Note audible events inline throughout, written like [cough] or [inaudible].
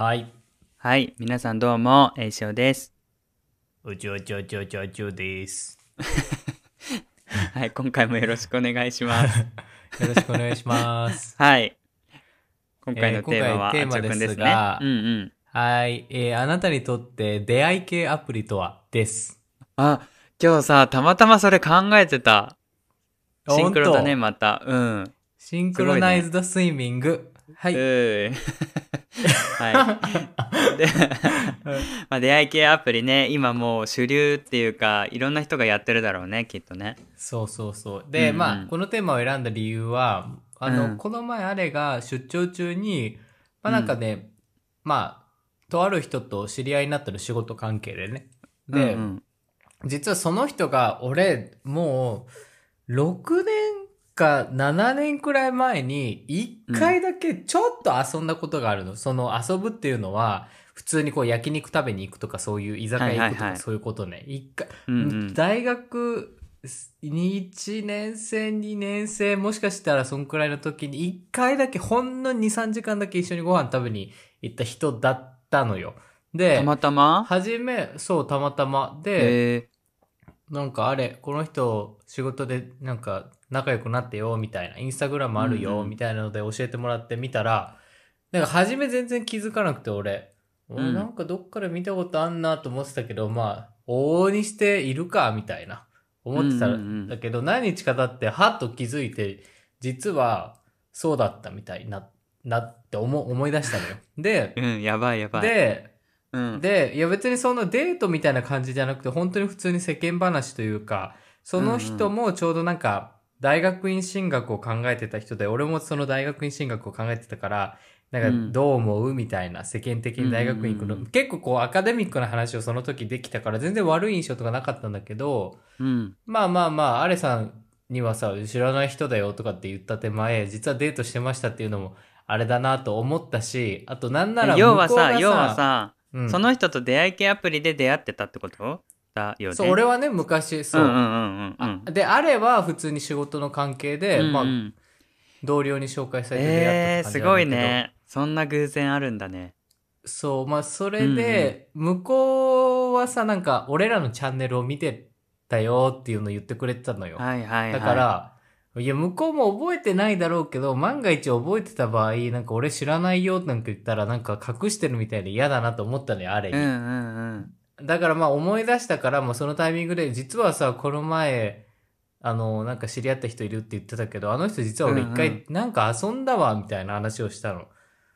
はい。はい、皆さんどうも、えいしょうです。うちょうちょうちょうちょうちょです。[laughs] はい、今回もよろしくお願いします。[laughs] よろしくお願いします。[laughs] はい。今回のえーテーマは、今回テーマあちょくんですねが。うんうん。はい。えーあなたにとって出会い系アプリとはです。あ、今日さ、たまたまそれ考えてた。シンクロだね、また。うん。シンクロナイズドスイミング。はい。はい。[laughs] で、まあ、出会い系アプリね、今もう主流っていうか、いろんな人がやってるだろうね、きっとね。そうそうそう。で、うんうんまあ、このテーマを選んだ理由は、あの、うんこの前あれが出張中に、まあなんかね、まあ、とある人と知り合いになったの仕事関係でね。で、うんうん実はその人が、俺、もう、6年か7年くらい前に、1回だけちょっと遊んだことがあるの。その遊ぶっていうのは、普通にこう焼肉食べに行くとかそういう居酒屋行くとはいはいはいかそういうことね。一回、うんうん大学1年生、2年生、もしかしたらそんくらいの時に1回だけほんの2、3時間だけ一緒にご飯食べに行った人だったのよ。で、たまたま？はじめ、そう、たまたま。で、えなんかあれ、この人仕事でなんか仲良くなってよ、みたいな、インスタグラムあるよ、みたいなので教えてもらってみたら、なんか初め全然気づかなくて俺、俺うん。なんかどっかで見たことあんなと思ってたけど、まあ、往々にしているか、みたいな、思ってたうんだけど、何日か経って、はっと気づいて、実はそうだったみたいな、なって思思い出したのよ。で、ー、うん、やばいやばい。で、うん、で、いや別にそのデートみたいな感じじゃなくて、本当に普通に世間話というか、その人もちょうどなんか、大学院進学を考えてた人で、俺もその大学院進学を考えてたから、なんかうん。どう思うみたいな、世間的に大学院行くの、結構こうアカデミックな話をその時できたから、全然悪い印象とかなかったんだけど、うん。まあまあまあ、アレさんにはさ、知らない人だよとかって言った手前、実はデートしてましたっていうのも、あれだなと思ったし、あとなんなら要はさ、要はさ、うんその人と出会い系アプリで出会ってたってこと？だよね。そう、俺はね、昔、そう。で、あれは普通に仕事の関係で、まあ、うんうん同僚に紹介されて出会えー、った感じすごいなんだけど。ね。そんな偶然あるんだね。そう、まあ、それで、向こうはさ、なんか、俺らのチャンネルを見てたよっていうのを言ってくれてたのよ。はいはいはい。だから、いや、向こうも覚えてないだろうけど、万が一覚えてた場合、なんか俺知らないよなんか言ったら、なんか隠してるみたいで嫌だなと思ったのよ、あれに。うんうんうん。だからまあ思い出したから、もうそのタイミングで、実はさ、この前、あの、なんか知り合った人いるって言ってたけど、あの人実は俺一うんう回なんか遊んだわ、みたいな話をしたの。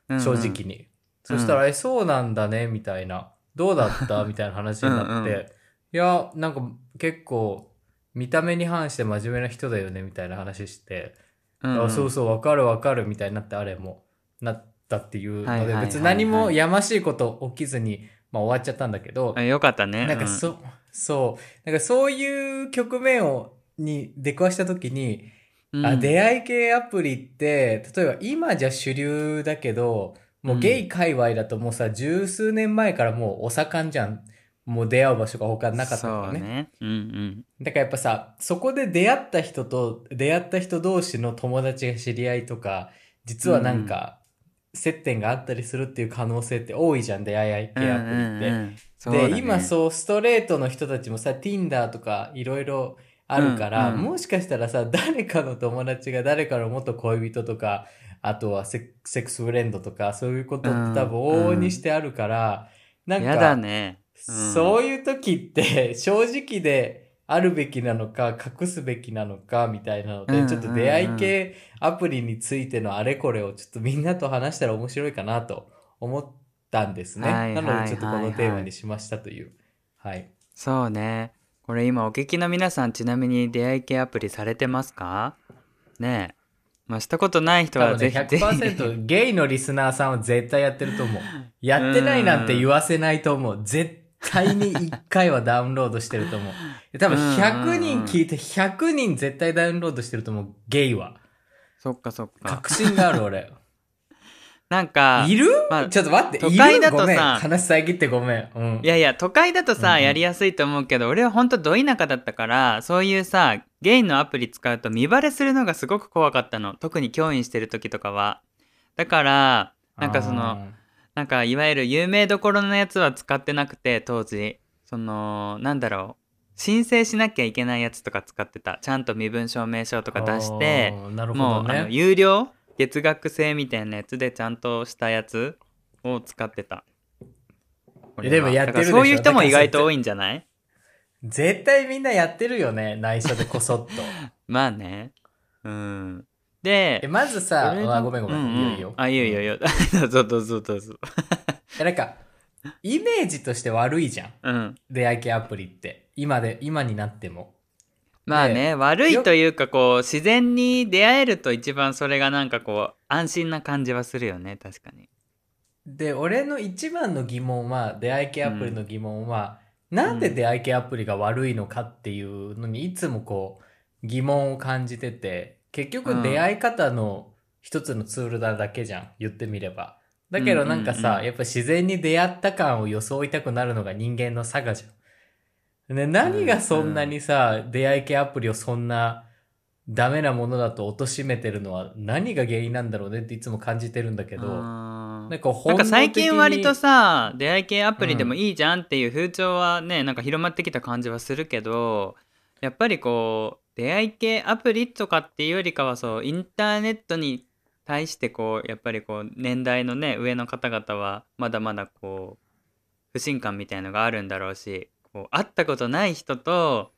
うんうん正直に。そしたら、え、そうなんだね、みたいな。どうだった？みたいな話になって。うんうんいや、なんか結構、見た目に反して真面目な人だよね、みたいな話して。うんうんあそうそう、わかるわかる、みたいになって、あれも、なったっていうので、別に何もやましいこと起きずに、まあ終わっちゃったんだけど、あよかったね。なんかそ、そう、なんかそういう局面を、に出くわしたときに、うん、あ、出会い系アプリって、例えば今じゃ主流だけど、もうゲイ界隈だともうさ、十数年前からもうお盛んじゃん。もう出会う場所が他になかったからね。そうね。うんうん。だからやっぱさ、そこで出会った人と、出会った人同士の友達が知り合いとか、実はなんか、接点があったりするっていう可能性って多いじゃん、出会い系アプリって。うんうんうんで、今そう、ストレートの人たちもさ、Tinder とかいろいろあるから、うんうんもしかしたらさ、誰かの友達が誰かの元恋人とか、あとはセセックスフレンドとか、そういうことって多分往々にしてあるから、なんか、やだね。うんそういう時って [laughs] 正直であるべきなのか隠すべきなのかみたいなので、うんちょっと出会い系アプリについてのあれこれをちょっとみんなと話したら面白いかなと思ったんですね。はいなのでちょっとこのテーマにしましたという。はい。そうね。これ今お聞きの皆さんちなみに出会い系アプリされてますか？ねえ。まあしたことない人はぜひぜひ。100% [laughs] ゲイのリスナーさんは絶対やってると思う。やってないなんて言わせないと思う。絶対に1回はダウンロードしてると思う。多分100人聞いて100人絶対ダウンロードしてると思う。ゲイは。そっかそっか。確信がある俺。[laughs] なんか、いる、まあちょっと待って。都会だとさ。話遮ってごめん。うん。いやいや、都会だとさ、うんうんやりやすいと思うけど、俺はほんとど田舎だったから、そういうさ、ゲイのアプリ使うと見バレするのがすごく怖かったの。特に教員してる時とかは。だから、なんかその、なんかいわゆる有名どころのやつは使ってなくて当時。そのなんだろう。申請しなきゃいけないやつとか使ってた。ちゃんと身分証明書とか出してあーなるほもう、あの。有料？月額制みたいなやつでちゃんとしたやつを使ってた。えでもやってるそういう人も意外と多いんじゃない？絶対みんなやってるよね、内緒でこそっと。[laughs] まあね。うんでえまずさ、あごめんごめん、うういいよいいよ。あいいよいいよ。いいよどうぞどうぞどう。ぞえなんか、イメージとして悪いじゃん。うん。出会い系アプリって。今で、今になっても。まあね、悪いというかこう自然に出会えると一番それがなんかこう安心な感じはするよね。確かに。で、俺の一番の疑問は、出会い系アプリの疑問は、なんで出会い系アプリが悪いのかっていうのにいつもこう、疑問を感じてて、結局出会い方の一つのツールなだけじゃん、言ってみれば。だけどなんかさ、うんうんうんやっぱ自然に出会った感を装いたくなるのが人間の差がじゃん。ね、何がそんなにさ、出会い系アプリをそんなダメなものだと貶めてるのは何が原因なんだろうねっていつも感じてるんだけど、なんか最近割とさ出会い系アプリでもいいじゃんっていう風潮はね、なんか広まってきた感じはするけどやっぱりこう出会い系アプリとかっていうよりかはそうインターネットに対してこうやっぱりこう年代のね上の方々はまだまだこう不信感みたいのがあるんだろうしこう会ったことない人と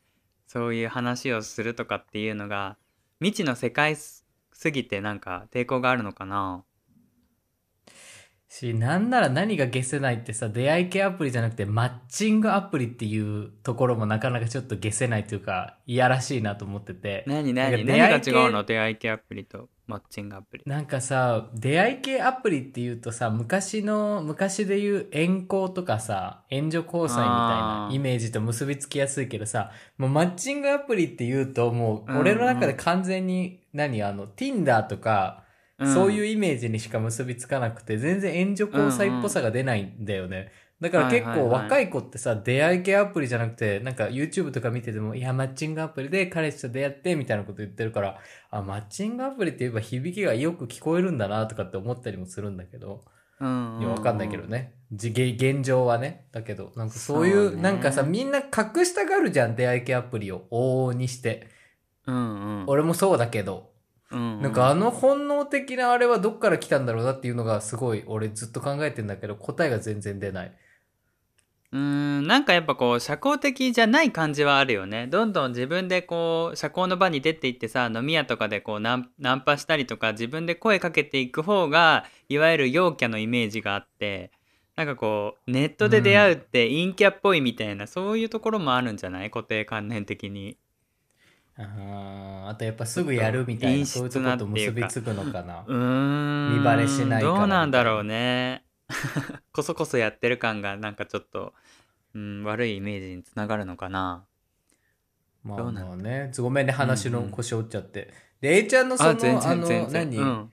そういう話をするとかっていうのが未知の世界すすぎてなんか抵抗があるのかな。し、なんなら何が消せないってさ、出会い系アプリじゃなくてマッチングアプリっていうところもなかなかちょっと消せないというか、いやらしいなと思ってて。何何何が出会い系違うの？出会い系アプリとマッチングアプリ。なんかさ、出会い系アプリっていうとさ、昔の、昔で言う遠行とかさ、援助交際みたいなイメージと結びつきやすいけどさ、もうマッチングアプリって言うともう、うん俺の中で完全に、何あの、Tinder とか、そういううイメージにしか結びつかなくて、全然援助交際っぽさが出ないんだよね。だから結構若い子ってさ、出会い系アプリじゃなくて、なんか YouTube とか見てても、いや、マッチングアプリで彼氏と出会って、みたいなこと言ってるから、あ、マッチングアプリって言えば響きがよく聞こえるんだなとかって思ったりもするんだけど、ん、いや、わかんないけどね。現状はね。だけど、なんかそういそうう、ねなんかさ、みんな隠したがるじゃん、出会い系アプリを往々にして。うんうん。俺もそうだけど、うんうん、なんかあの本能的なあれはどっから来たんだろうなっていうのがすごい俺ずっと考えてんだけど答えが全然出ない。うーん。なんかやっぱこう社交的じゃない感じはあるよね。どんどん自分でこう社交の場に出ていってさ飲み屋とかでこうナンナンパしたりとか自分で声かけていく方がいわゆる陽キャのイメージがあってなんかこうネットで出会うって陰キャっぽいみたいな、そういうところもあるんじゃない？固定観念的にあーあとやっぱすぐやるみたいな陰そういう湿とこと結びつくのかな？うーん。見バレしないからどうなんだろうね。[laughs] こそこそやってる感がなんかちょっと、うん、悪いイメージにつながるのかな。まあまあね。ごめんね、話のうんうん腰折っちゃって。で、A ちゃんのその、あの、何、うん。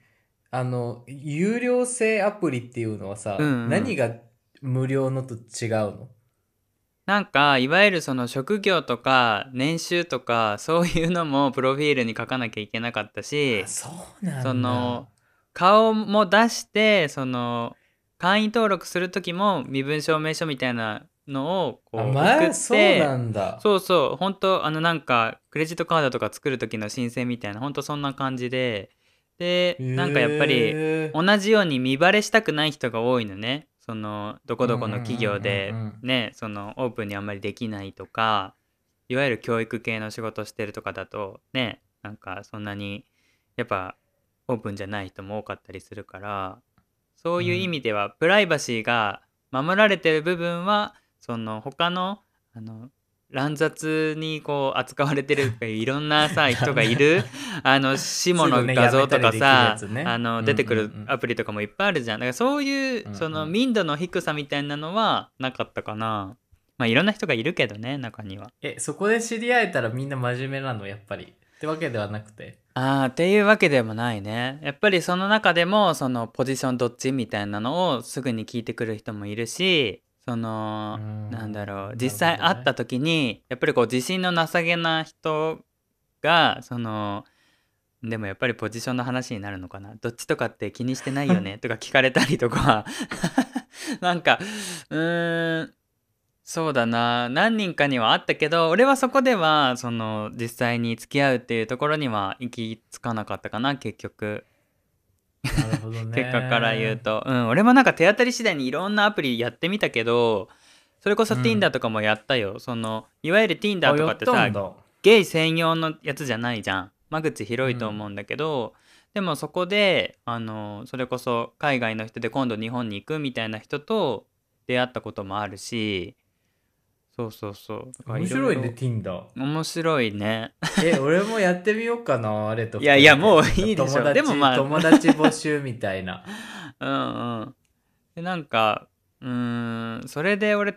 あの、有料制アプリっていうのはさ、うんうん。何が無料のと違うの？なんかいわゆるその職業とか年収とかそういうのもプロフィールに書かなきゃいけなかったしあそうなんだ。その顔も出してその会員登録する時も身分証明書みたいなのをこうあ、送って、まあ、そうなんだ。そうそう本当あのなんかクレジットカードとか作る時の申請みたいな本当そんな感じででなんかやっぱり同じように見バレしたくない人が多いのねそのどこどこの企業でねそのオープンにあんまりできないとかいわゆる教育系の仕事してるとかだとねなんかそんなにやっぱオープンじゃない人も多かったりするからそういう意味ではプライバシーが守られてる部分はその他のあの乱雑にこう扱われてるいろんなさ [laughs] 人がいるあの下の画像とかさね。あの出てくるアプリとかもいっぱいあるじゃん。だからそういうその民度の低さみたいなのはなかったかな。まあいろんな人がいるけどね中には。え、そこで知り合えたらみんな真面目なの、やっぱり。ってわけではなくて。あーっていうわけでもないね。やっぱりその中でもそのポジションどっちみたいなのをすぐに聞いてくる人もいるしそのうん。なんだろう実際会った時にやっぱりこう自信のなさげな人がそのでもやっぱりポジションの話になるのかな。どっちとかって気にしてないよね [laughs] とか聞かれたりとか。[laughs] なんかうーんそうだな。何人かにはあったけど俺はそこではその実際に付き合うっていうところには行き着かなかったかな結局なるほどね。結果から言うと。うん俺もなんか手当たり次第にいろんなアプリやってみたけどそれこそうん。Tinder とかもやったよ、そのいわゆる Tinder とかってさゲイ専用のやつじゃないじゃん。間口広いと思うんだけど、でもそこであのそれこそ海外の人で今度日本に行くみたいな人と出会ったこともあるしそうそうそう面白いね、Tinder。面白いねえ、俺もやってみようかな、あれと。いやいやもういいでしょでもまあ友達募集みたいな。[laughs] うんうんでなんかうーんそれで俺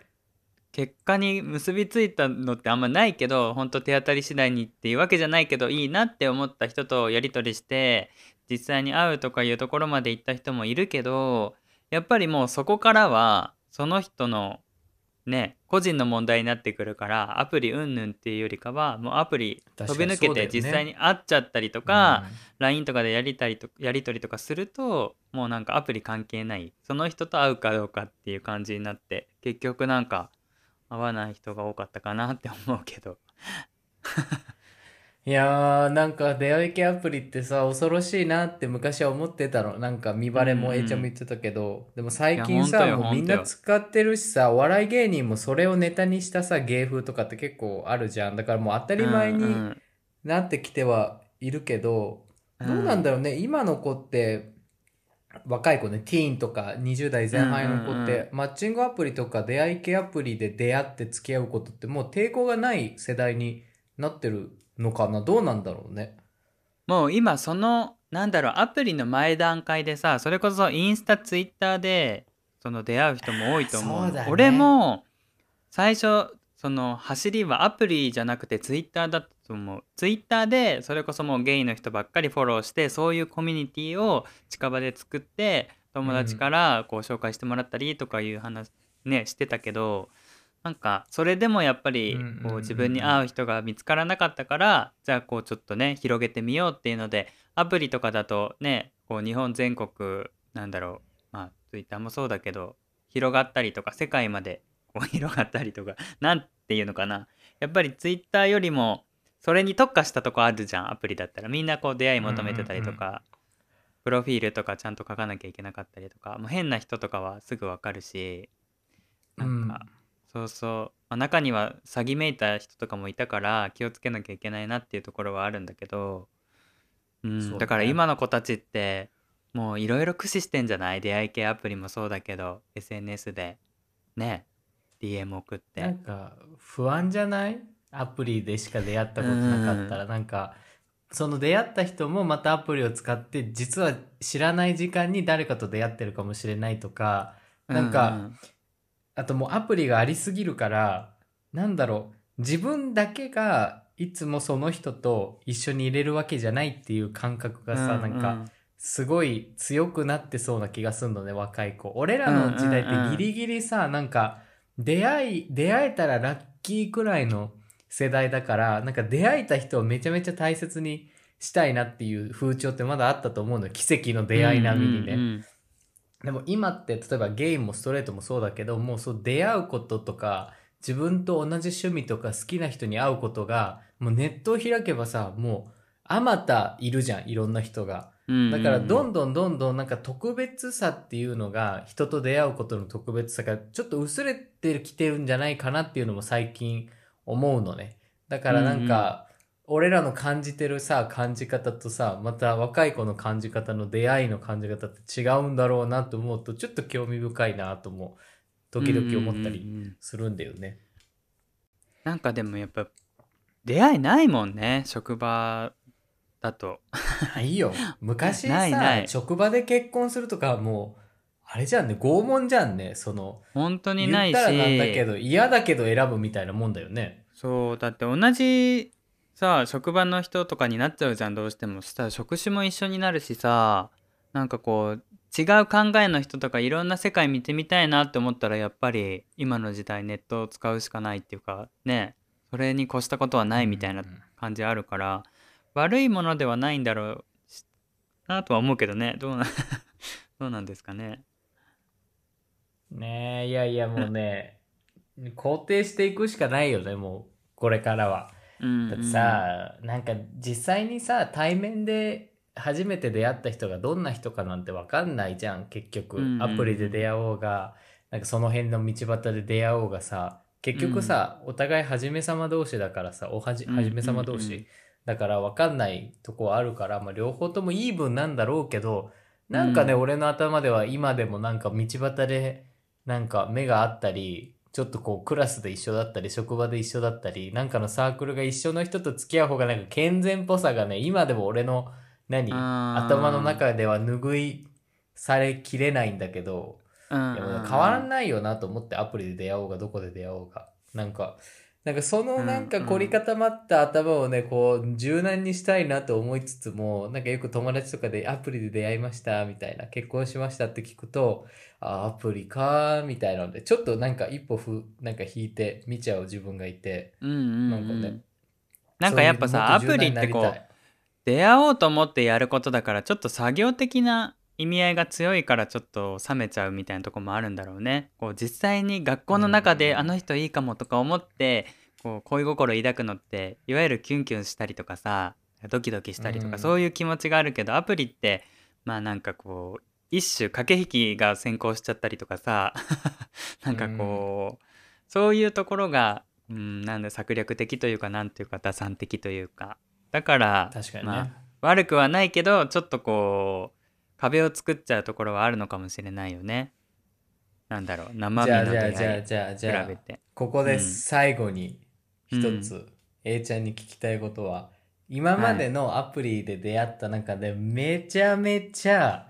結果に結びついたのってあんまないけど本当手当たり次第にっていうわけじゃないけどいいなって思った人とやり取りして実際に会うとかいうところまで行った人もいるけどやっぱりもうそこからはその人のね個人の問題になってくるからアプリうんぬんっていうよりかはもうアプリ飛び抜けて実際に会っちゃったりとか、LINE とかでやりたりとやり取りとかするともうなんかアプリ関係ない。その人と会うかどうかっていう感じになって結局なんか会わない人が多かったかなって思うけどいやー、なんか出会い系アプリってさ、恐ろしいなって昔は思ってたの。なんか見バレもうんうん A ちゃんも言ってたけど、でも最近いやさ、ほんとよもうみんな使ってるしさ、お笑い芸人もそれをネタにしたさ、芸風とかって結構あるじゃん。だからもう当たり前にうんなってきてはいるけど、どうなんだろうね、今の子って、若い子ね、ティーンとか20代前半の子って、うんうん。マッチングアプリとか出会い系アプリで出会って付き合うことってもう抵抗がない世代になってるのかな？どうなんだろうね。もう今そのなんだろうアプリの前段階でさそれこそインスタツイッターでその出会う人も多いと思ううだね。俺も最初その走りはアプリじゃなくてツイッターだったと思う。ツイッターでそれこそもうゲイの人ばっかりフォローしてそういうコミュニティを近場で作って友達からこう紹介してもらったりとかいう話ねしてたけどなんかそれでもやっぱりうんうんうんうん。こう自分に合う人が見つからなかったからじゃあこうちょっとね広げてみようっていうのでアプリとかだとねこう日本全国なんだろうまあツイッターもそうだけど広がったりとか世界までこう広がったりとか [laughs] なんていうのかな。やっぱりツイッターよりもそれに特化したとこあるじゃんアプリだったら。みんなこう出会い求めてたりとか、うんうんプロフィールとかちゃんと書かなきゃいけなかったりとかもう変な人とかはすぐわかるしなんか、そうそう、まあ、中には詐欺めいた人とかもいたから気をつけなきゃいけないなっていうところはあるんだけど、うんそうね。だから今の子たちってもういろいろ駆使してんじゃない？出会い系アプリもそうだけど SNS で。ね。DM 送っなんてか不安じゃない？アプリでしか出会ったことなかったら、なんかその出会った人もまたアプリを使って実は知らない時間に誰かと出会ってるかもしれないとか。なんか、あともうアプリがありすぎるからなんだろう。自分だけがいつもその人と一緒に入れるわけじゃないっていう感覚がさ、なんかすごい強くなってそうな気がするのね若い子。俺らの時代ってギリギリさ、なんか出会い出会えたらラッキーくらいの世代だからなんか出会えた人をめちゃめちゃ大切にしたいなっていう風潮ってまだあったと思うのよ。奇跡の出会い並みにね、うんうんうんでも今って例えばゲイもストレートもそうだけどもうそう出会うこととか自分と同じ趣味とか好きな人に会うことがもうネットを開けばさもうあまたいるじゃんいろんな人が。うんだからどんどどんどんどんなんか特別さっていうのが人と出会うことの特別さがちょっと薄れてきてるんじゃないかなっていうのも最近思うのね。だからなんか、俺らの感じてるさ感じ方とさまた若い子の感じ方の出会いの感じ方って違うんだろうなと思うとちょっと興味深いなとも時々思ったりうんうんうんするんだよね。なんかでもやっぱ出会いないもんね職場だと。[laughs] ないよ。昔さないない。職場で結婚するとかはもうあれじゃんね拷問じゃんねその本当に言ないし。ったらなんだけど嫌だけど選ぶみたいなもんだよね。そうだって同じさ職場の人とかになっちゃうじゃんどうしても。そしたら職種も一緒になるしさなんかこう違う考えの人とかいろんな世界見てみたいなって思ったらやっぱり今の時代ネットを使うしかないっていうかねそれに越したことはないみたいなうん。感じあるから悪いものではないんだろうしなとは思うけどね。どうな [laughs] どうなんですかね。ねえ、いやいやもうね、[laughs] 肯定していくしかないよね、もう、これからは。うんだってさ、なんか実際にさ、対面で初めて出会った人がどんな人かなんてわかんないじゃん、結局。アプリで出会おうが、なんかその辺の道端で出会おうがさ、結局さ、お互い初め様同士だからさ、おはじ、うん初め様同士。だからわかんないとこはあるから、まあ両方ともいい分なんだろうけど、なんかね、うん俺の頭では今でもなんか道端で、なんか目があったり、ちょっとこうクラスで一緒だったり、職場で一緒だったり、なんかのサークルが一緒の人と付き合う方がなんか健全っぽさがね、今でも俺の、何頭の中では拭いされきれないんだけど、うんう変わらないよなと思ってアプリで出会おうがどこで出会おうが。なんか、なんかそのなんかうん。凝り固まった頭をね、こう柔軟にしたいなと思いつつも、なんかよく友達とかでアプリで出会いましたみたいな、結婚しましたって聞くと、あ、アプリかーみたいなので、ちょっとなんか一歩ふ、なんか引いて見ちゃう自分がいて、うんうんうん。なんかね。なんかやっぱさアプリってこう出会おうと思ってやることだからちょっと作業的な意味合いが強いからちょっと冷めちゃうみたいなとこもあるんだろうね。こう実際に学校の中でうんあの人いいかもとか思ってこう恋心抱くのっていわゆるキュンキュンしたりとかさドキドキしたりとか、うんそういう気持ちがあるけどアプリってまあなんかこう一種駆け引きが先行しちゃったりとかさ [laughs] なんかこう、そういうところが、うん、なんだ策略的というかなんていうか打算的というかだから確かにね。まあ悪くはないけどちょっとこう壁を作っちゃうところはあるのかもしれないよね。なんだろう生身じゃあの出会いじゃあじゃあじゃあじゃあ比べて。ここでうん最後に一つ、A ちゃんに聞きたいことは、今までのアプリで出会った中でめちゃめちゃ、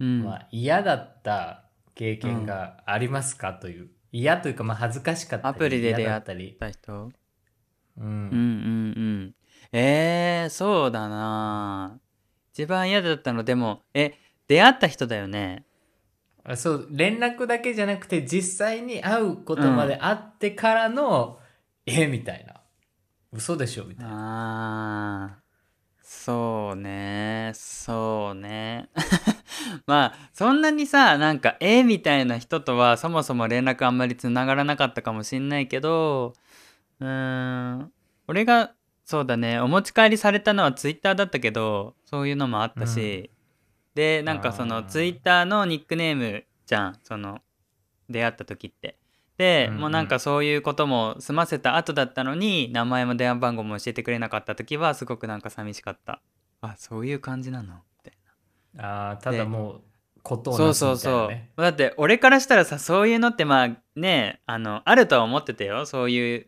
うんまあ、嫌だった経験がありますかという。嫌というか、まあ、恥ずかしかったり。アプリで出会ったり。た人ううんうんうん。えー、そうだな一番嫌だったのでもえ出会った人だよね。あそう、連絡だけじゃなくて、実際に会うことまであってからの、えみたいな。嘘でしょみたいな。あーそうねそうね [laughs] まあそんなにさなんかえみたいな人とはそもそも連絡あんまりつながらなかったかもしんないけどうーん俺がそうだねお持ち帰りされたのはツイッターだったけどそういうのもあったし、でなんかそのツイッターのニックネームじゃんその出会った時って。で、うんうん。もうなんかそういうことも済ませた後だったのに名前も電話番号も教えてくれなかった時はすごくなんか寂しかった。あそういう感じなの？みたいああ、ただもう、ことなをそうそうそう、なすみたいなね。だって俺からしたらさそういうのってまあねあのあるとは思ってたよ。そういう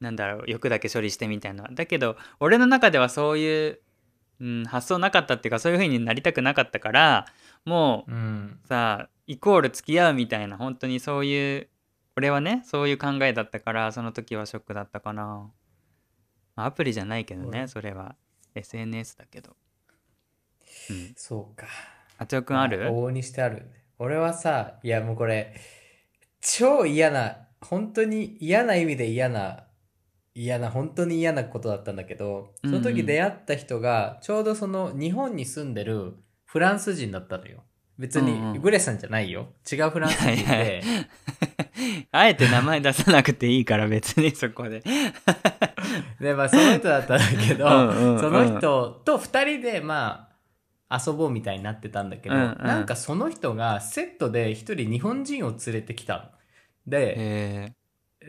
なんだろう欲だけ処理してみたいなだけど俺の中ではそういう、うん、発想なかったっていうかそういう風になりたくなかったからもううん。さイコール付き合うみたいな本当にそういう俺はねそういう考えだったからその時はショックだったかなまあアプリじゃないけどうねそれは SNS だけどうんそうか。あちおくんある？往々にしてあるね。俺はさ、いやもうこれ、超嫌な、本当に嫌な意味で嫌な、嫌な、本当に嫌なことだったんだけど、その時出会った人が、ちょうどその日本に住んでるフランス人だったのよ。別にグレさんじゃないよ。違うフランス人で。[laughs] あえて名前出さなくていいから別にそこで [laughs] で、まあその人だったんだけど、うんその人と二人でまあ遊ぼうみたいになってたんだけど、うんうんなんかその人がセットで一人日本人を連れてきたの。で、へ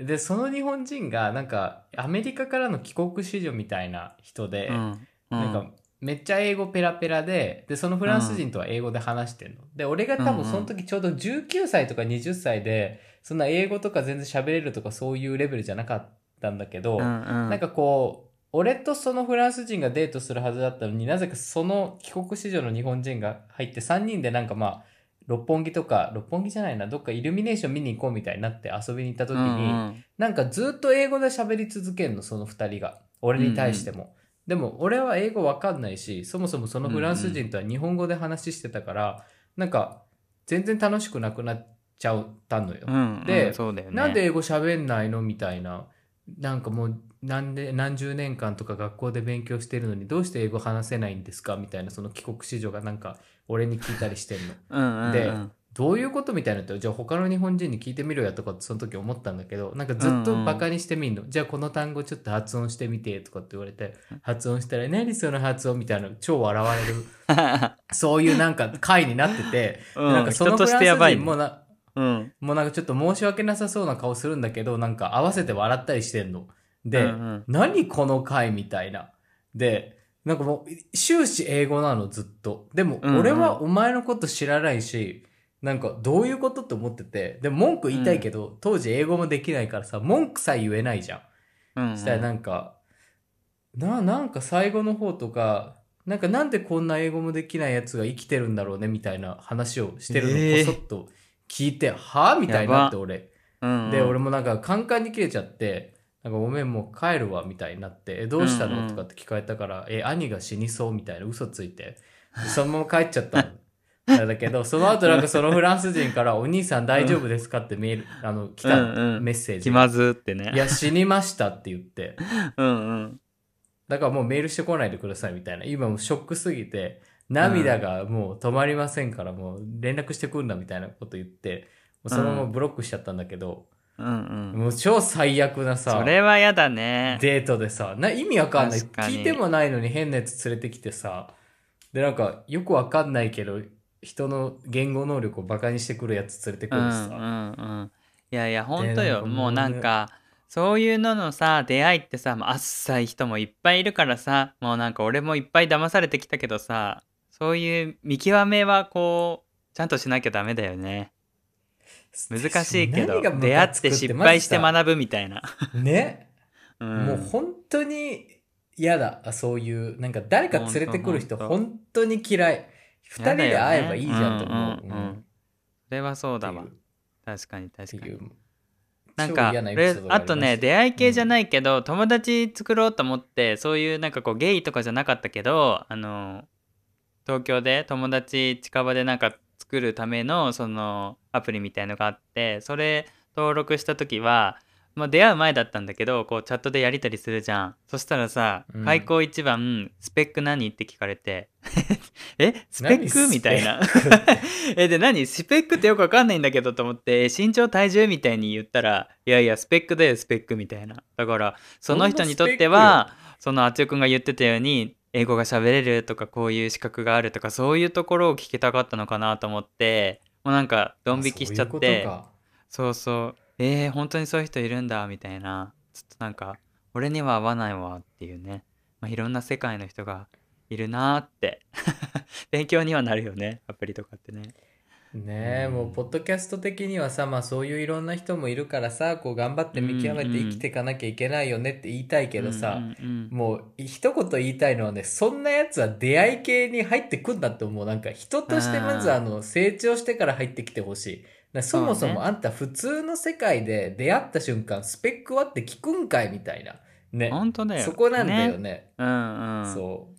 で、その日本人がなんかアメリカからの帰国子女みたいな人で、えうん。なんかめっちゃ英語ペラペラで、で、そのフランス人とは英語で話してんの。で、俺が多分その時ちょうど19歳とか20歳で、そんな英語とか全然喋れるとかそういうレベルじゃなかったんだけど、うんうん。なんかこう、俺とそのフランス人がデートするはずだったのになぜかその帰国子女の日本人が入って3人でなんかまあ、六本木とか、六本木じゃないな、どっかイルミネーション見に行こうみたいになって遊びに行った時に、うんうんなんかずっと英語で喋り続けんの、その二人が。俺に対しても。でも俺は英語わかんないし、そもそもそのフランス人とは日本語で話してたから、なんか全然楽しくなくなっちゃったのよ。うんうんでねなんで英語喋んないの？みたいな。なんかもう何で何十年間とか学校で勉強してるのにどうして英語話せないんですかみたいなその帰国子女がなんか俺に聞いたりしてんの。[laughs] うんうんうん。でどういうことみたいなの？ってじゃあ他の日本人に聞いてみろやとかってその時思ったんだけどなんかずっとバカにしてみんの、じゃあこの単語ちょっと発音してみてとかって言われて発音したら何その発音？みたいな超笑われる。[laughs] そういうなんか回になってて、うん。なんかそのフランスしてやばいね人もなうん。もうなんかちょっと申し訳なさそうな顔するんだけどなんか合わせて笑ったりしてんの。で、うんうん何この回みたいな。で、なんかもう終始英語なのずっと。でもうんうん俺はお前のこと知らないし、なんかどういうことって思ってて、でも文句言いたいけど、当時英語もできないからさ、文句さえ言えないじゃん。うんうんしたらなんか、な、なんか最後の方とか、なんかなんでこんな英語もできないやつが生きてるんだろうねみたいな話をしてるえーのをこそっと聞いて、はぁ？みたいになって俺。うんうんで、俺もなんかカンカンに切れちゃって、なんかごめんもう帰るわみたいになって、え、どうしたの、うんうん。とかって聞かれたから、え、兄が死にそうみたいな嘘ついて、でそのまま帰っちゃった [laughs] んだけど、その後なんかそのフランス人から、お兄さん大丈夫ですかってメール、あの、来たメッセージ。気まずってね。いや、死にましたって言って。[laughs] うんうん。だからもうメールしてこないでくださいみたいな。今もうショックすぎて、涙がもう止まりませんから、もう連絡してくんなみたいなこと言って、そのままブロックしちゃったんだけど、うんうんもう超最悪なさ、それはやだね。デートでさ、な意味わかんない。確かに。聞いてもないのに変なやつ連れてきてさ、で、なんかよくわかんないけど、人の言語能力をバカにしてくるやつ連れてくうんうるしさ。んうんいやいやほんとよ。もうなんかそういうののさ出会いってさもうあっさい人もいっぱいいるからさもうなんか俺もいっぱい騙されてきたけどさそういう見極めはこうちゃんとしなきゃダメだよね難しいけど出会って失敗してマ学ぶみたいな、ね、[laughs] うん、もう本当に嫌だ。あそういう、なんか誰か連れてくる人本当に嫌い。二人で会えばいいじゃんと思う。うんうんうんそれはそうだわ。確かに確かに。なんかあとね出会い系じゃないけど、友達作ろうと思ってそういうなんかこうゲイとかじゃなかったけどあの東京で友達近場でなんか作るためのそのアプリみたいのがあってそれ登録した時は、まあ、出会う前だったんだけどこうチャットでやり取りするじゃん。そしたらさうん。開口一番「スペック何?」って聞かれて「[laughs] え？スペック?」何みたいな。スペック。っ [laughs] てえで何？スペックってよくわかんないんだけどと思ってえ身長体重みたいに言ったらいやいやスペックだよスペックみたいな。だからその人にとってはそのあつよくんが言ってたように英語が喋れるとかこういう資格があるとかそういうところを聞きたかったのかなと思ってもうなんかドン引きしちゃってかそうそうえー、本当にそういう人いるんだみたいな。ちょっとなんか俺には合わないわっていうね、まあ、いろんな世界の人がいるなーって。[laughs] 勉強にはなるよねアプリとかってねねえ、うん。もうポッドキャスト的にはさまあそういういろんな人もいるからさこう頑張って見極めて生きていかなきゃいけないよねって言いたいけどさ、うんうんうんもう一言言いたいのはねそんなやつは出会い系に入ってくんだって思う。なんか人としてまずあの成長してから入ってきてほしい。そもそもあんた普通の世界で出会った瞬間スペックはって聞くんかいみたいな。ね。本当だよ。そこなんだよね。うんうん。そう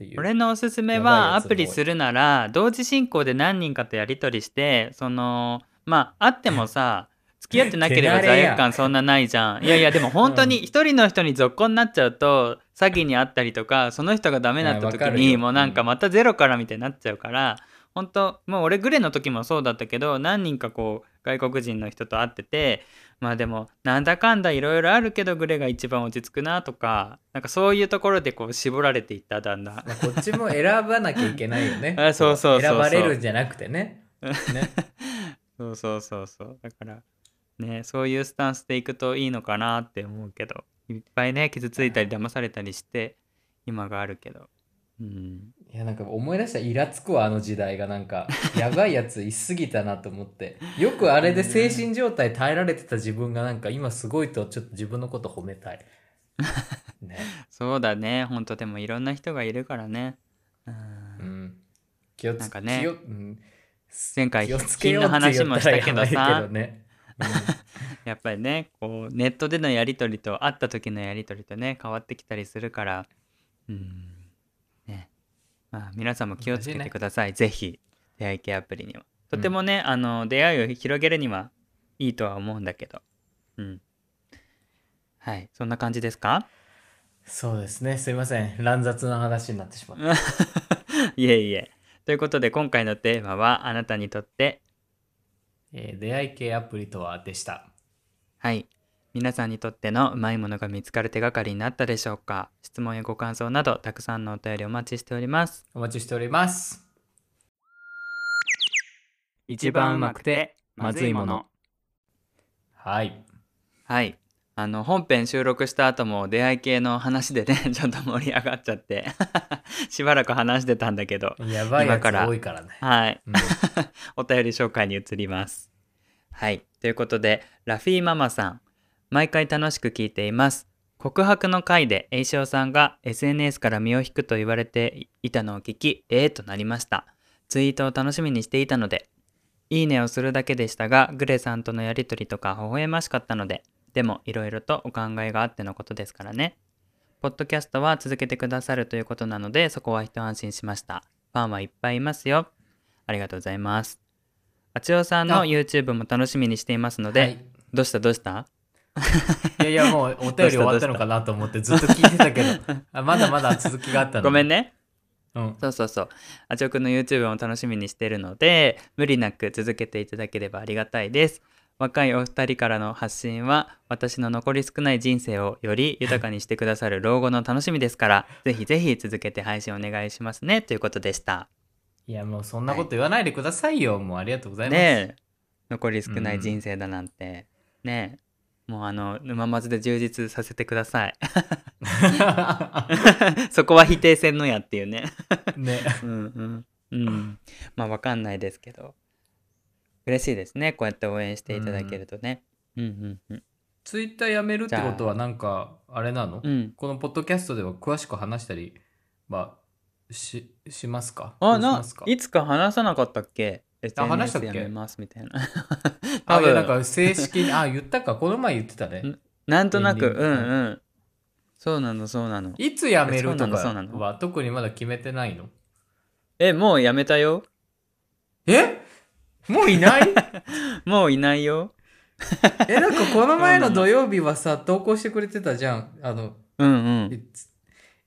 っていう。俺のおすすめはアプリするなら同時進行で何人かとやり取りしてそのまああってもさ [laughs] 付き合ってなければ罪悪感そんなないじゃん。いやいやでも本当に一人の人に続行になっちゃうと詐欺にあったりとかその人がダメになった時によ。もうなんかまたゼロからみたいになっちゃうから本当もう俺グレの時もそうだったけど何人かこう外国人の人と会っててまあでもなんだかんだいろいろあるけどグレが一番落ち着くなとかなんかそういうところでこう絞られていっただんだん。まあ、こっちも選ばなきゃいけないよね。[laughs] あそうそうそうそう。選ばれるんじゃなくてね。ね [laughs] そうそうそうそう。だからねそういうスタンスでいくといいのかなって思うけどいっぱいね傷ついたり騙されたりして今があるけどうん。いやなんか思い出したらイラつくわあの時代がなんか。[laughs] やばいやついすぎたなと思って。よくあれで精神状態耐えられてた自分がなんか今すごいとちょっと自分のこと褒めたい。ね。[laughs] そうだね。ほんとでもいろんな人がいるからね。うん。うん。気をつなんかね。うん。前回気をつけよう金の話もしたけけどさ。どね、[laughs] やっぱりねこうネットでのやり取りと会った時のやり取りとね変わってきたりするから。うん。ねまあ皆さんも気をつけてください、ぜひ出会い系アプリにはとてもね、あの出会いを広げるにはいいとは思うんだけどうんはい。そんな感じですか？そうですね。すいません。乱雑な話になってしまった。[laughs] いえいえ。ということで今回のテーマはあなたにとって、えー出会い系アプリとはでした。はい。皆さんにとってのうまいものが見つかる手がかりになったでしょうか？質問やご感想などたくさんのお便りお待ちしております。お待ちしております。一番うまくてまずいもの。はい。はい。あの本編収録した後も出会い系の話でね [laughs] ちょっと盛り上がっちゃって [laughs] しばらく話してたんだけどやばいやつ今から多いからね。はいうん [laughs] お便り紹介に移ります。はい。ということで、ラフィーママさん。毎回楽しく聞いています。告白の回で、栄翔さんが SNS から身を引くと言われていたのを聞き、えーとなりました。ツイートを楽しみにしていたので、いいねをするだけでしたが、グレさんとのやりとりとか微笑ましかったので、でもいろいろとお考えがあってのことですからね。ポッドキャストは続けてくださるということなので、そこは一安心しました。ファンはいっぱいいますよ。ありがとうございます。あちおさんのあ YouTube も楽しみにしていますので、はいどうしたどうした？いやいや、もうお便り終わったのかなと思ってずっと聞いてたけど、あまだまだ続きがあったの。[laughs] ごめんね。うん。そうそうそう。あちおくんの YouTube も楽しみにしているので、無理なく続けていただければありがたいです。若いお二人からの発信は、私の残り少ない人生をより豊かにしてくださる老後の楽しみですから、ぜひぜひ続けて配信お願いしますね。ということでした。いや、もうそんなこと言わないでくださいよ。もうありがとうございます。ねえ残り少ない人生だなんて、ねえもうあの沼まずで充実させてください。[laughs] そこは否定せんのやっていうね。ね。うんうん。うん。まあわかんないですけど。嬉しいですね。こうやって応援していただけるとね。うんうんうん。ツイッターやめるってことはなんか、あ。れなの、うん。このポッドキャストでは詳しく話したりはししますか？あないつか話さなかったっけ？あ話したっ SNS けやめますみたいな。あ、多分。なんか正式に、[laughs] あ、言ったか。この前言ってたね。なんとなく。うんうん。そうなのそうなの。いつやめるとかそうなのは特にまだ決めてないの？えもうやめたよ。え？もういない？[laughs] もういないよ。え、なんかこの前の土曜日はさ、投稿してくれてたじゃん。あの、うんうん。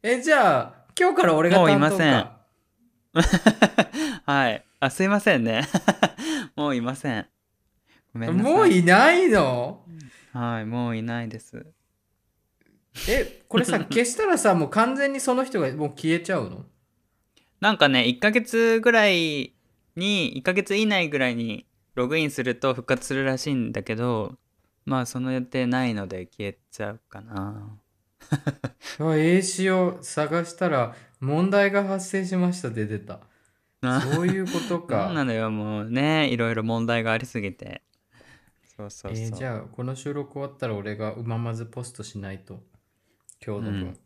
え、じゃあ、今日から俺が担当か。もういません。[laughs] はい。あ、すいませんね。もういません。もういないの？はい、もういないです。え、これさ、[laughs] 消したらさ、もう完全にその人がもう消えちゃうの？なんかね、1ヶ月ぐらいに、1ヶ月以内ぐらいにログインすると復活するらしいんだけど、まあその予定ないので消えちゃうかな。[laughs] あ英詞を探したら問題が発生しましたって出た。[laughs] そういうことそうなか。のよ、もうね、いろいろ問題がありすぎて。そうそうそう。えーじゃあ、この収録終わったら俺がうままずポストしないと。今日の分。うん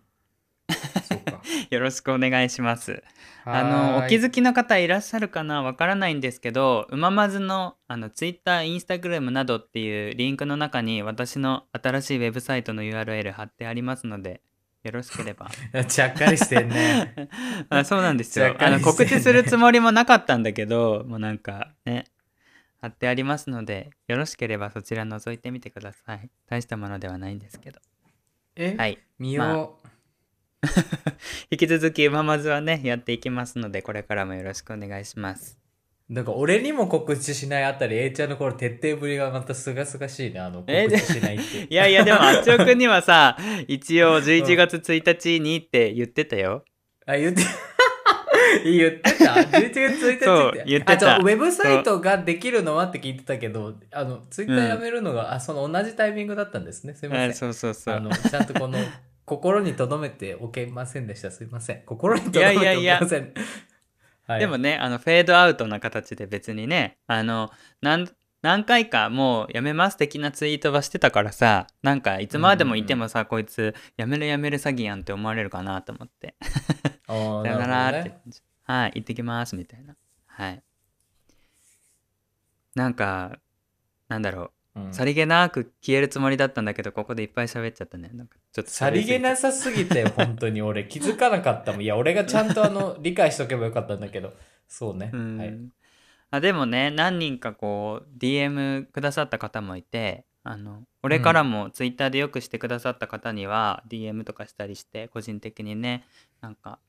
そうか。[laughs] よろしくお願いします。あはの、お気づきの方いらっしゃるかなわからないんですけど、うままずの、あの、Twitter、Instagram などっていうリンクの中に私の新しいウェブサイトの URL 貼ってありますので、よろしければ。[laughs] ちゃっかりしてんね。[laughs] あそうなんですよ。ちゃっかあの、告知するつもりもなかったんだけど、もうなんかね、貼ってありますので、よろしければそちら覗いてみてください。大したものではないんですけど。え、はい。見よう。[laughs] 引き続き、うままずはね、やっていきますので、これからもよろしくお願いします。なんか俺にも告知しないあたり、A ちゃんのこの徹底ぶりがまたすがすがしいね。あの、告え知しないって。[laughs] いやいや、でも、あっちおくんにはさ、一応11月1日にって言ってたよ。あ、言って、言ってた ?11 月1日って。そう言ってたあ、じゃあウェブサイトができるのはって聞いてたけど、あの、ツイッターやめるのが、あ、その同じタイミングだったんですね。すいません。あそうそうそう。あの、ちゃんとこの、[laughs] 心に留めておけませんでした。すいません。心に留めておいやいやいやけません。はい。でもね、あの、フェードアウトな形で別にね、あの、なん何回かもうやめます的なツイートはしてたからさ、なんかいつまでもいてもさ、こいつやめるやめる詐欺やんって思われるかなと思って。[laughs] さよならって、ねはい、行ってきますみたいな。はい。なんか、なんだろう。うんさりげなく消えるつもりだったんだけど、ここでいっぱい喋っちゃったね。なんかちょっとさりげなさすぎて、本当に俺気づかなかったもん。いや、俺がちゃんとあの、[laughs] 理解しとけばよかったんだけど。そうね。うんはい。あでもね何人かこう DM くださった方もいてあの俺からもツイッターでよくしてくださった方には DM とかしたりして個人的にねなんか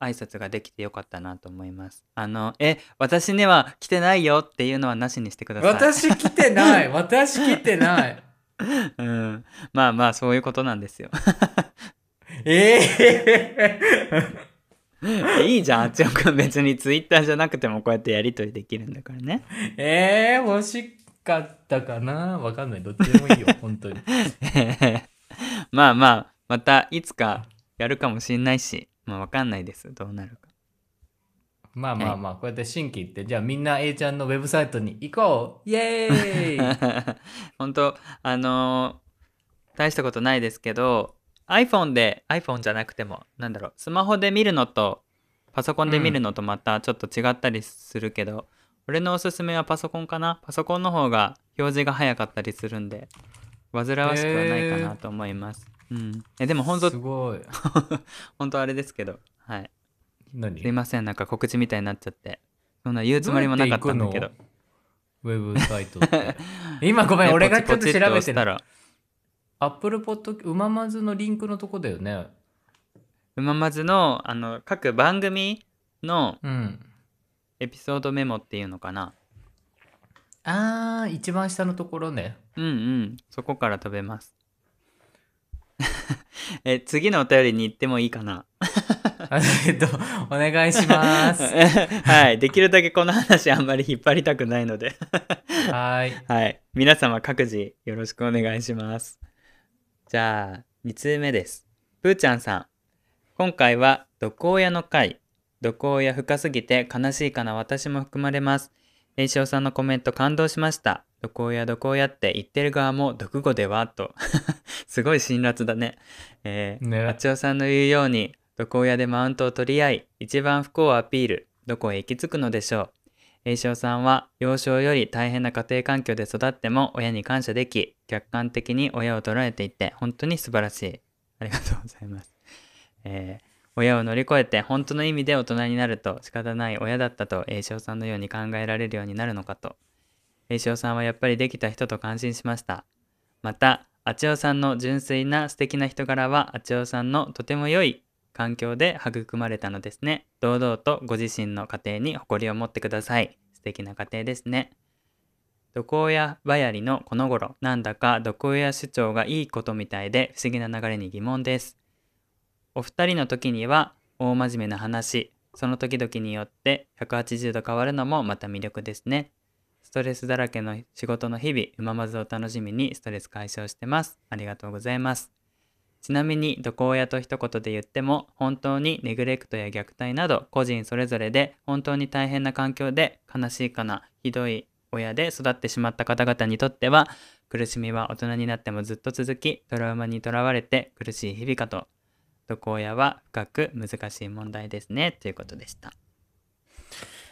挨拶ができてよかったなと思います。あのえ私には来てないよっていうのはなしにしてください。私来てない。[laughs] 私来てない。うん。まあまあそういうことなんですよ。ええ [laughs] いいじゃんあっちおくん。別にツイッターじゃなくてもこうやってやり取りできるんだからね。ええ欲しかったかな？わかんない。どっちでもいいよ、[laughs] 本当に。[laughs] まあまあまたいつかやるかもしんないしまあわかんないです。どうなるか。まあまあまあ、こうやって新規行って、じゃあみんな A ちゃんのウェブサイトに行こう。イエーイ！本当あのー大したことないですけど iPhone で iPhone じゃなくてもなんだろうスマホで見るのとパソコンで見るのとまたちょっと違ったりするけど、俺のおすすめはパソコンかな。パソコンの方が表示が早かったりするんで煩わしくはないかなと思います、うん。えでも本当すごい。[laughs] 本当あれですけどはい。何？すいませんなんか告知みたいになっちゃって。そんな言うつもりもなかったんだけど。ウェブサイト。[laughs] 今ごめん、ね俺がちょっと調べてたらアップルポッド、うままずのリンクのとこだよね。うままずのあの各番組のうん。エピソードメモっていうのかなあー、一番下のところね。うんうんそこから飛べます [laughs] え次のお便りに行ってもいいかな？あ [laughs] えっと、お願いします。[laughs] はいできるだけこの話あんまり引っ張りたくないのではーい。はい皆様各自よろしくお願いしますじゃあ2通目です。ぷーちゃんさん。今回は毒親の回毒親深すぎて悲しいかな。私も含まれます。栄翔さんのコメント感動しました。毒親毒親って言ってる側も毒語ではと。[laughs] すごい辛辣だね。えー、ね。あちおさんの言うように毒親でマウントを取り合い一番不幸をアピール。どこへ行き着くのでしょう栄翔さんは幼少より大変な家庭環境で育っても親に感謝でき客観的に親を捉えていて本当に素晴らしい。ありがとうございます、えー親を乗り越えて本当の意味で大人になると仕方ない親だったと栄翔さんのように考えられるようになるのかと。栄翔さんはやっぱりできた人と感心しました。またあちおさんの純粋な素敵な人柄はあちおさんのとても良い環境で育まれたのですね。堂々とご自身の家庭に誇りを持ってください。素敵な家庭ですね。毒親ばやりのこの頃なんだか毒親主張がいいことみたいで不思議な流れに疑問です。お二人の時には大真面目な話。その時々によって180度変わるのもまた魅力ですね。ストレスだらけの仕事の日々うままずを楽しみにストレス解消してます。ありがとうございます。ちなみに毒親と一言で言っても本当にネグレクトや虐待など個人それぞれで本当に大変な環境で悲しいかなひどい親で育ってしまった方々にとっては苦しみは大人になってもずっと続きトラウマにとらわれて苦しい日々かと毒親は深く難しい問題ですねということでした。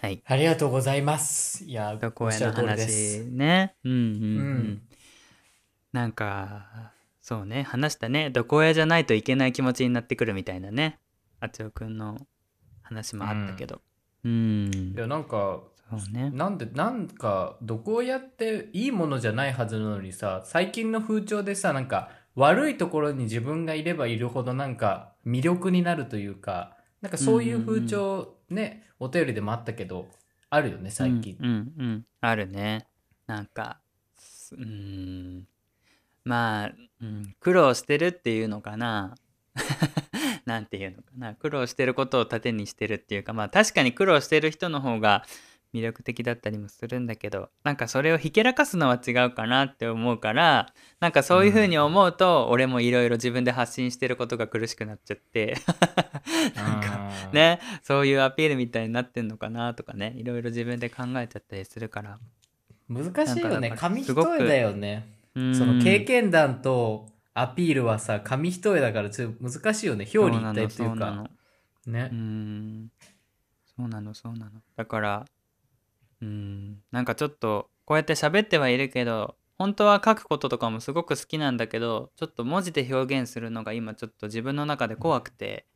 はい。ありがとうございます。いや、毒親の話す。ね。うんうんうん、うん。なんかそうね。話したね。毒親じゃないといけない気持ちになってくるみたいなね。あつおくんの話もあったけど。うん。いや、なんか、そうね。なんで、なんか、毒親っていいものじゃないはずなのにさ、最近の風潮でさ、なんか、悪いところに自分がいればいるほどなんか魅力になるというか、なんかそういう風潮ね、お便りでもあったけど、あるよね、最近。うんうん、うん、あるね。なんかすうんまあ、うん、苦労してるっていうのかな。[laughs] なんていうのかな。苦労してることを盾にしてるっていうかまあ確かに苦労してる人の方が魅力的だったりもするんだけどなんかそれをひけらかすのは違うかなって思うからなんかそういう風に思うと、俺もいろいろ自分で発信してることが苦しくなっちゃって。[laughs] なんかねそういうアピールみたいになってんのかなとかね。いろいろ自分で考えちゃったりするから。難しいよね。紙一重だよね。そその経験談とアピールはさ、紙一重だからちょっと難しいよね。表裏一体というか。そうなのね。う。ん。そうなのそうなの。だからうん。なんかちょっとこうやって喋ってはいるけど本当は書くこととかもすごく好きなんだけどちょっと文字で表現するのが今ちょっと自分の中で怖くて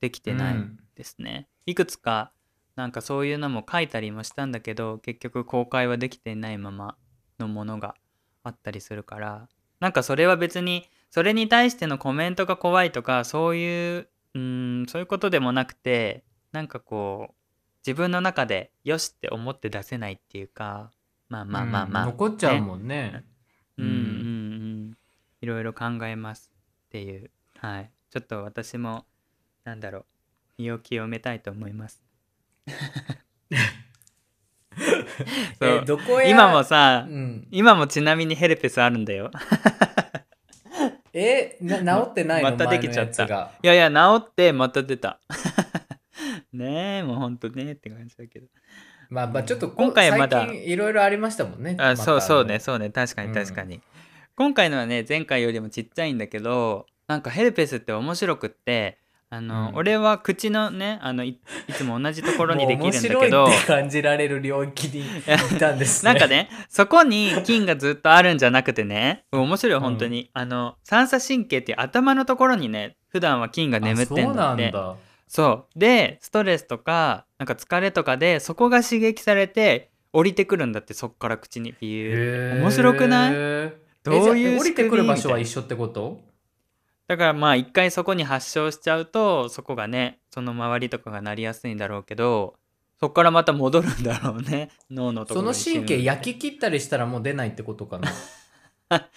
できてないうん。ですね、いくつかなんかそういうのも書いたりもしたんだけど結局公開はできていないままのものがあったりするからなんかそれは別にそれに対してのコメントが怖いとかそういううんそういうことでもなくてなんかこう自分の中でよしって思って出せないっていうかまあまあまあまあ、うん残っちゃうもんね。うん。うん。うんいろいろ考えますっていう。はい。ちょっと私もなんだろう身を清めたいと思います [laughs] [laughs] そえうどこや？今もさうん、今もちなみにヘルペスあるんだよ。[laughs] えな治ってないの？またできちゃった。前のやつが。いやいや治ってまた出た。[laughs] ねえもうほんとねって感じだけど。まあまあちょっとこ今回はまだ。最近いろいろありましたもんね。あ、またそうそうねのそうね。確かにうん。確かに、今回のはね前回よりもちっちゃいんだけどなんかヘルペスって面白くってあの、うん。俺は口のねあのいいつも同じところにできるんだけど。白いって感じられる領域にいたんですね。[laughs] なんかねそこに菌がずっとあるんじゃなくてね。面白い本当に、あの三叉神経っていう頭のところにね普段は菌が眠ってんあだって。そうなんだ。そう。でストレスとかなんか疲れとかでそこが刺激されて降りてくるんだってそっから口に。ビュー。面白くない？えどういう降りてくる場所は一緒ってこと？だからまあ一回そこに発症しちゃうとそこがねその周りとかがなりやすいんだろうけどそこからまた戻るんだろうね。[laughs] 脳のところそのに神経焼き切ったりしたらもう出ないってことかな？[laughs]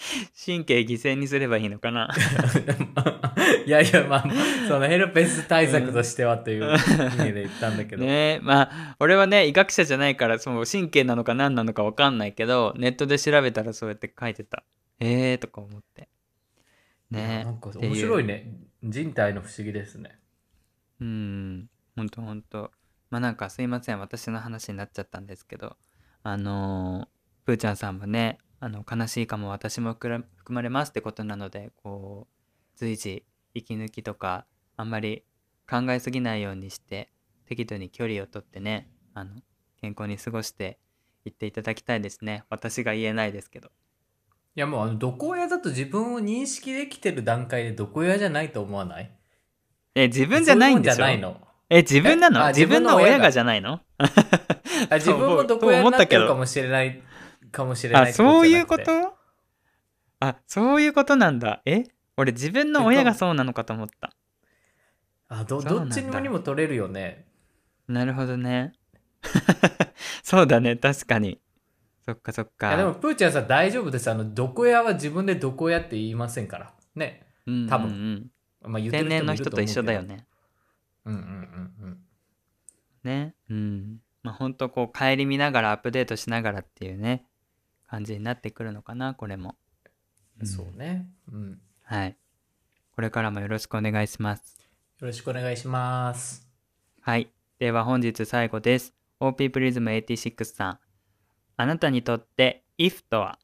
神経犠牲にすればいいのかな？[laughs] いやいやまあそのヘルペス対策としてはという意味で言ったんだけど、ねまあ俺はね医学者じゃないからその神経なのか何なのか分かんないけどネットで調べたらそうやって書いてた。えーとか思ってね。なんか面白いね。人体の不思議ですね。うん。ほんとほんと。まあなんかすいません。私の話になっちゃったんですけど。あのープーちゃんさんもねあの悲しいかも。私も含まれますってことなのでこう随時息抜きとかあんまり考えすぎないようにして適度に距離をとってねあの健康に過ごしていっていただきたいですね。私が言えないですけどいやもうあの毒親だと自分を認識できてる段階で毒親じゃないと思わない？え自分じゃないんでしょ？そういうもんじゃないの？え自分なの？自分の親が。じゃないの？[laughs] あ自分も毒親になってるかもしれないかもしれないあそういうこと？あそういうことなんだ。え？俺自分の親がそうなのかと思った。あどどっちにも取れるよね。なるほどね。[laughs] そうだね確かにそっかそっいやでもかプーちゃんさ大丈夫です。あの毒親は自分で毒親って言いませんから。ね。うん多分うん。まあ言うん天然のってる人もいる人と一緒だよね。ねうんうんうんうん。ね。うん。まあほんとこう顧みながらアップデートしながらっていうね。感じになってくるのかなこれも。うん。そうね、うん、よはい。これからもよろしくお願いします。ろしくお願いします。はい。では本日最後です。OP プリズム86さん。あなたにとって if とは？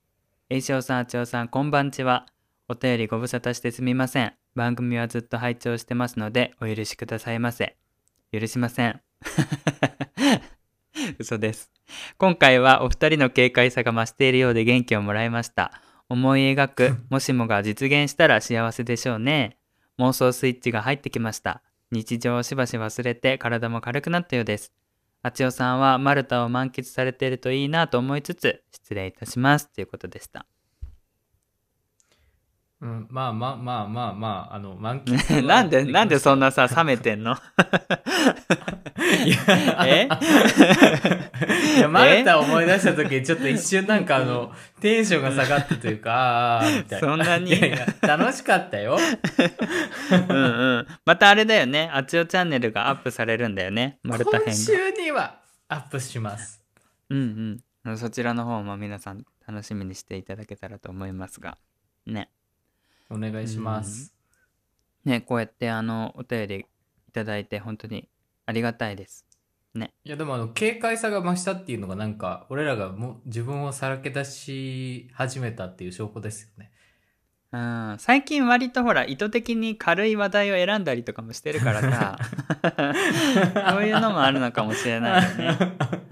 栄翔さん、あちおさん、こんばんちは。お便りご無沙汰してすみません。番組はずっと拝聴してますのでお許しくださいませ。許しません。[laughs] 嘘です。今回はお二人の軽快さが増しているようで元気をもらいました。思い描く [laughs] もしもが実現したら幸せでしょうね。妄想スイッチが入ってきました。日常をしばし忘れて体も軽くなったようです。あちおさんはマルタを満喫されているといいなと思いつつ失礼いたしますということでした。うん、まあまあまあまあまああの満喫は [laughs] なんでなんでそんなさ冷めてんの？え？いやマルタを思い出した時にちょっと一瞬なんかあのテンションが下がったというかみたいなそんなに？いやいや楽しかったようんうん。またあれだよね。あちおチャンネルがアップされるんだよね。マルタ編が。今週にはアップしますうんうん。そちらの方も皆さん楽しみにしていただけたらと思いますが。ね。お願いします。ね、こうやってあの、お便りいただいて本当にありがたいです。いやでもあの軽快さが増したっていうのがなんか俺らがもう自分をさらけ出し始めたっていう証拠ですよね。うん、最近割とほら意図的に軽い話題を選んだりとかもしてるからさ。そういうのもあるのかもしれないよね。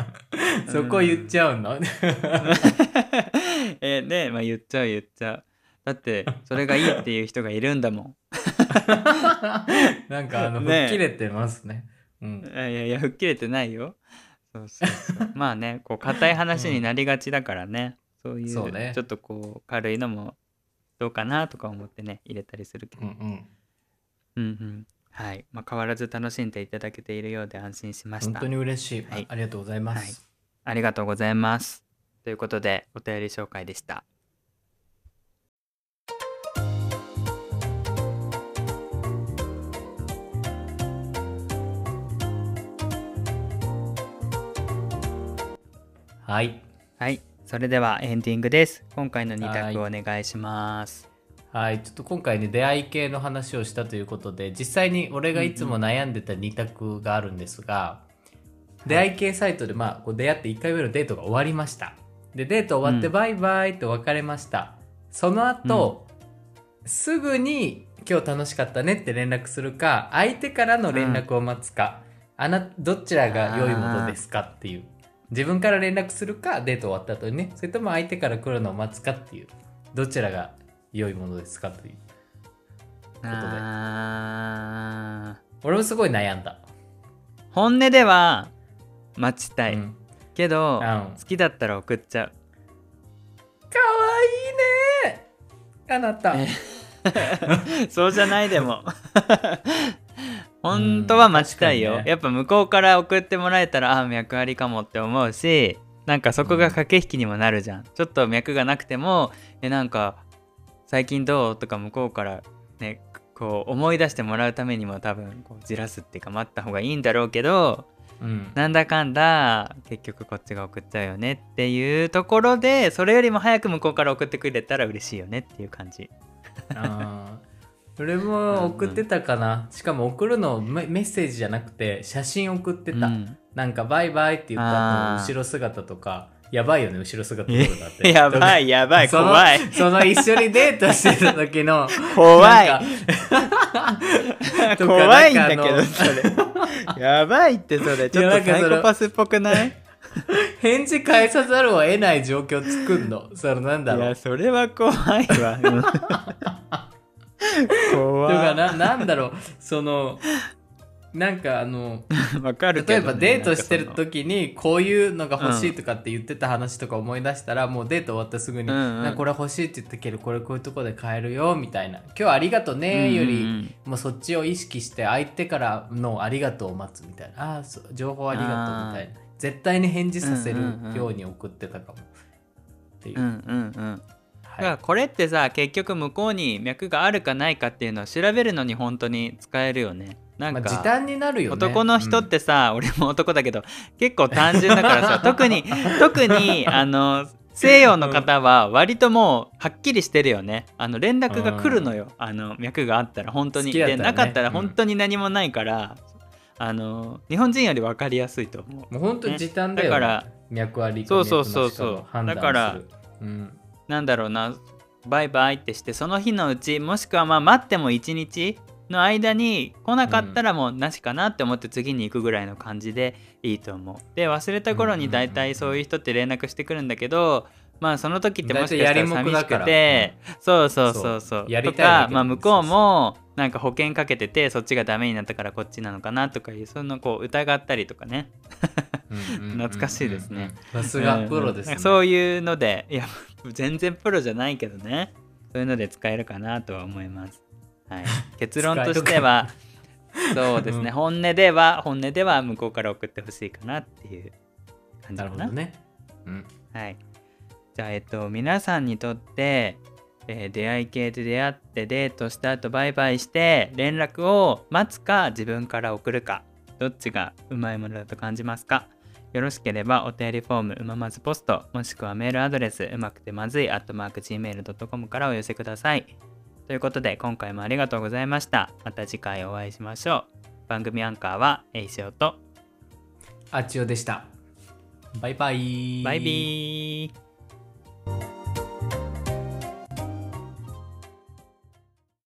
[laughs] そこ言っちゃうの、[laughs] えねまあ言っちゃう言っちゃう。だってそれがいいっていう人がいるんだも [laughs] なんかあの、ね吹っ切れてますね。うんん。。いやいや吹っ切れてないよ。そうそうそうまあねこう硬い話になりがちだからね、そういうそうねちょっとこう軽いのもどうかなとか思ってね入れたりするけど、うんうん。うんうんはい、まあ、変わらず楽しんでいただけているようで安心しました本当に嬉しい。はいありがとうございます。はいありがとうございますということでお便り紹介でしたはい。はい。それではエンディングです。今回の2択お願いします。はい、ちょっと今回ね出会い系の話をしたということで実際に俺がいつも悩んでた2択があるんですが、出会い系サイトで、まあ、こう出会って1回目のデートが終わりました。でデート終わってうん。バイバイって別れました、その後、すぐに今日楽しかったねって連絡するか相手からの連絡を待つか、あなどちらが良いものですかっていう自分から連絡するかデート終わった後にね。それとも相手から来るのを待つかっていう。どちらが良いものですかという。あー。俺もすごい悩んだ、本音では待ちたい、うん。けど、うん。好きだったら送っちゃう。かわいいね。あなた。え [laughs] そうじゃないでも [laughs] 本当は待ちたいよ、ね。やっぱ向こうから送ってもらえたらあ脈ありかもって思うしなんかそこが駆け引きにもなるじゃん、ちょっと脈がなくてもえなんか最近どうとか向こうからねこう思い出してもらうためにも多分こうじらすっていうか待った方がいいんだろうけどうん。なんだかんだ結局こっちが送っちゃうよねっていうところでそれよりも早く向こうから送ってくれたら嬉しいよねっていう感じ。あー俺も送ってたかな、しかも送るのメメッセージじゃなくて写真送ってた、うん。なんかバイバイって言った後後ろ姿とかやばいよね後ろ姿とかだってやばいやばい怖い。その一緒にデートしてた時の [laughs] 怖い。[laughs] 怖いんだけどそれ。やばいってそれ。ちょっとサイコパスっぽくない？返事返さざるを得ない状況作んの。そのなんだいろう。やそれは怖いわ。う [laughs] ん怖いだからななんだろう。そのなんかあの [laughs] わかるね、例えばデートしてる時にこういうのが欲しいとかって言ってた話とか思い出したら、もうデート終わったらすぐに、うんうん。これ欲しいって言ったけどこれこういうとこで買えるよみたいな。今日はありがとねより、うんうんもうそっちを意識して相手からのありがとうを待つみたいな。あ情報ありがとうみたいな。絶対に返事させるうんうんうん。ように送ってたかも。っていう、うんうんうんだからはい、これってさ結局向こうに脈があるかないかっていうのを調べるのに本当に使えるよね。なんか、まあ、時短になるよね。男の人ってさ、俺も男だけど結構単純だからさ [laughs] 特に特にあの西洋の方は割ともうはっきりしてるよね。あの連絡が来るのよ、あの脈があったら。本当に、ね。なかったらうん。本当に何もないから、あの日本人より分かりやすいと思う。うん、もう本当に時短だよ、ね。だから脈ありかそうそうそうそう。脈なしかの判断だからうんなんだろうなバイバイってしてその日のうちもしくはまあ待っても1日の間に来なかったらもうなしかなって思って次に行くぐらいの感じでいいと思う。で忘れた頃に大体そういう人って連絡してくるんだけどまあその時ってもしかしたら寂しくてそうそうそうそう。そう。やりとたいだけかまあ向こうもなんか保険かけててそっちがダメになったからこっちなのかなとかいうそのこう疑ったりとかね。懐かしいですね。さすがプロですね、うん。そういうのでいや全然プロじゃないけどね。そういうので使えるかなとは思います、はい、[laughs] 結論としてはそうですね、うん。本音では本音では向こうから送ってほしいかなっていう感じかな。なるほどね、うん、はい。じゃあえっと皆さんにとって、えー出会い系で出会ってデートした後バイバイして連絡を待つか自分から送るかどっちがうまいものだと感じますか？よろしければお便りフォームうままずポストもしくはメールアドレスうまくてまずい at mark gmail.com からお寄せください。ということで今回もありがとうございました。また次回お会いしましょう。番組アンカーはえいしおとあっちよでした。バイバイ。バイビー